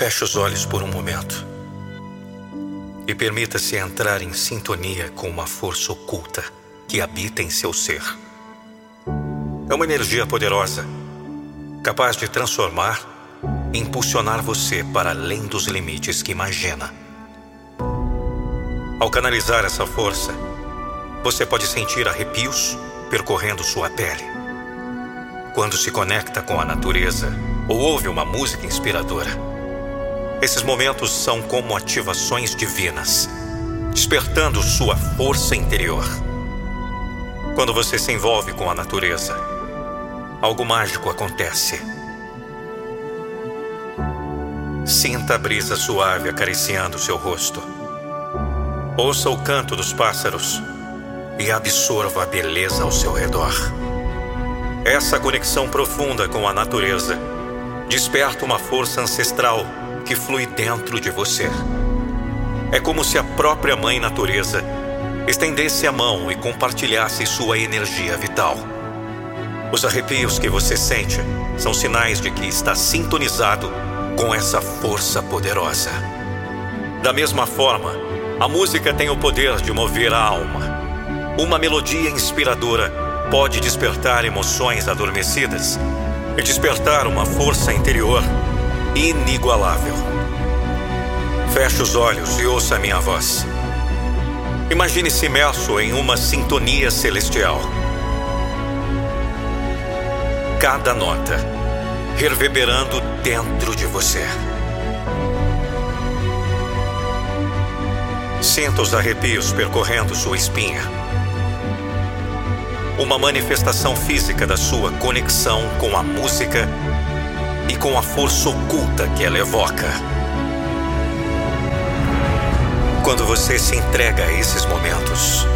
Feche os olhos por um momento e permita-se entrar em sintonia com uma força oculta que habita em seu ser. É uma energia poderosa, capaz de transformar e impulsionar você para além dos limites que imagina. Ao canalizar essa força, você pode sentir arrepios percorrendo sua pele. Quando se conecta com a natureza ou ouve uma música inspiradora, esses momentos são como ativações divinas, despertando sua força interior. Quando você se envolve com a natureza, algo mágico acontece. Sinta a brisa suave acariciando seu rosto. Ouça o canto dos pássaros e absorva a beleza ao seu redor. Essa conexão profunda com a natureza desperta uma força ancestral que flui dentro de você. É como se a própria Mãe Natureza estendesse a mão e compartilhasse sua energia vital. Os arrepios que você sente são sinais de que está sintonizado com essa força poderosa. Da mesma forma, a música tem o poder de mover a alma. Uma melodia inspiradora pode despertar emoções adormecidas e despertar uma força interior inigualável. Feche os olhos e ouça a minha voz. Imagine-se imerso em uma sintonia celestial. Cada nota reverberando dentro de você. Sinta os arrepios percorrendo sua espinha. Uma manifestação física da sua conexão com a música com a força oculta que ela evoca. Quando você se entrega a esses momentos,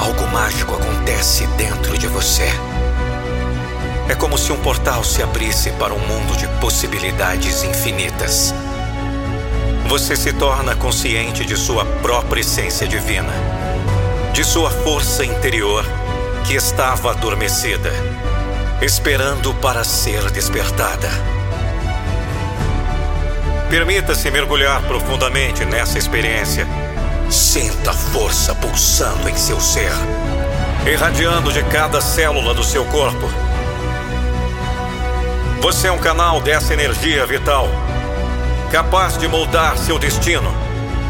algo mágico acontece dentro de você. É como se um portal se abrisse para um mundo de possibilidades infinitas. Você se torna consciente de sua própria essência divina, de sua força interior que estava adormecida, esperando para ser despertada. Permita-se mergulhar profundamente nessa experiência. Sinta a força pulsando em seu ser, irradiando de cada célula do seu corpo. Você é um canal dessa energia vital, capaz de moldar seu destino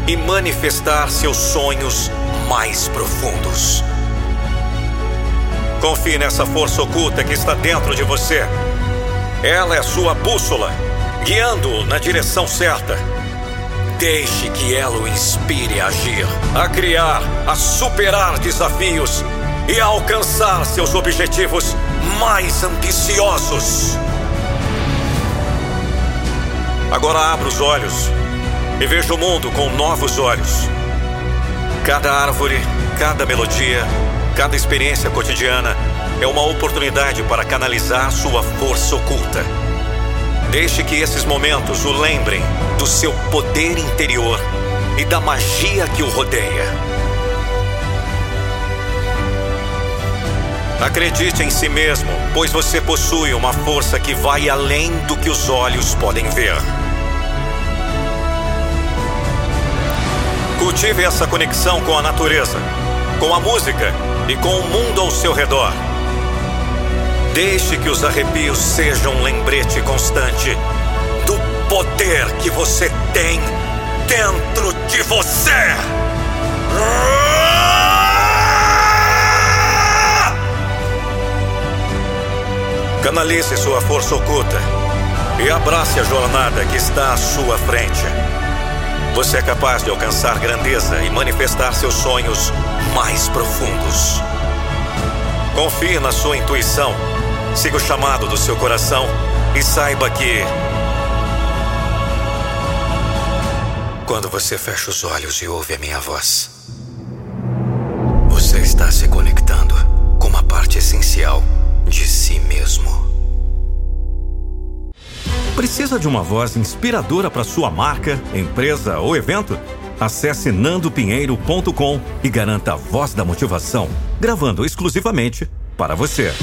e manifestar seus sonhos mais profundos. Confie nessa força oculta que está dentro de você. Ela é sua bússola guiando-o na direção certa. Deixe que ela o inspire a agir, a criar, a superar desafios e a alcançar seus objetivos mais ambiciosos. Agora abra os olhos e veja o mundo com novos olhos. Cada árvore, cada melodia, cada experiência cotidiana é uma oportunidade para canalizar sua força oculta Deixe que esses momentos o lembrem do seu poder interior e da magia que o rodeia. Acredite em si mesmo, pois você possui uma força que vai além do que os olhos podem ver. Cultive essa conexão com a natureza, com a música e com o mundo ao seu redor. Deixe que os arrepios sejam um lembrete constante do poder que você tem dentro de você. Canalize sua força oculta e abrace a jornada que está à sua frente. Você é capaz de alcançar grandeza e manifestar seus sonhos mais profundos. Confie na sua intuição Siga o chamado do seu coração e saiba que. Quando você fecha os olhos e ouve a minha voz, você está se conectando com uma parte essencial de si mesmo. Precisa de uma voz inspiradora para sua marca, empresa ou evento? Acesse nandopinheiro.com e garanta a voz da motivação, gravando exclusivamente para você.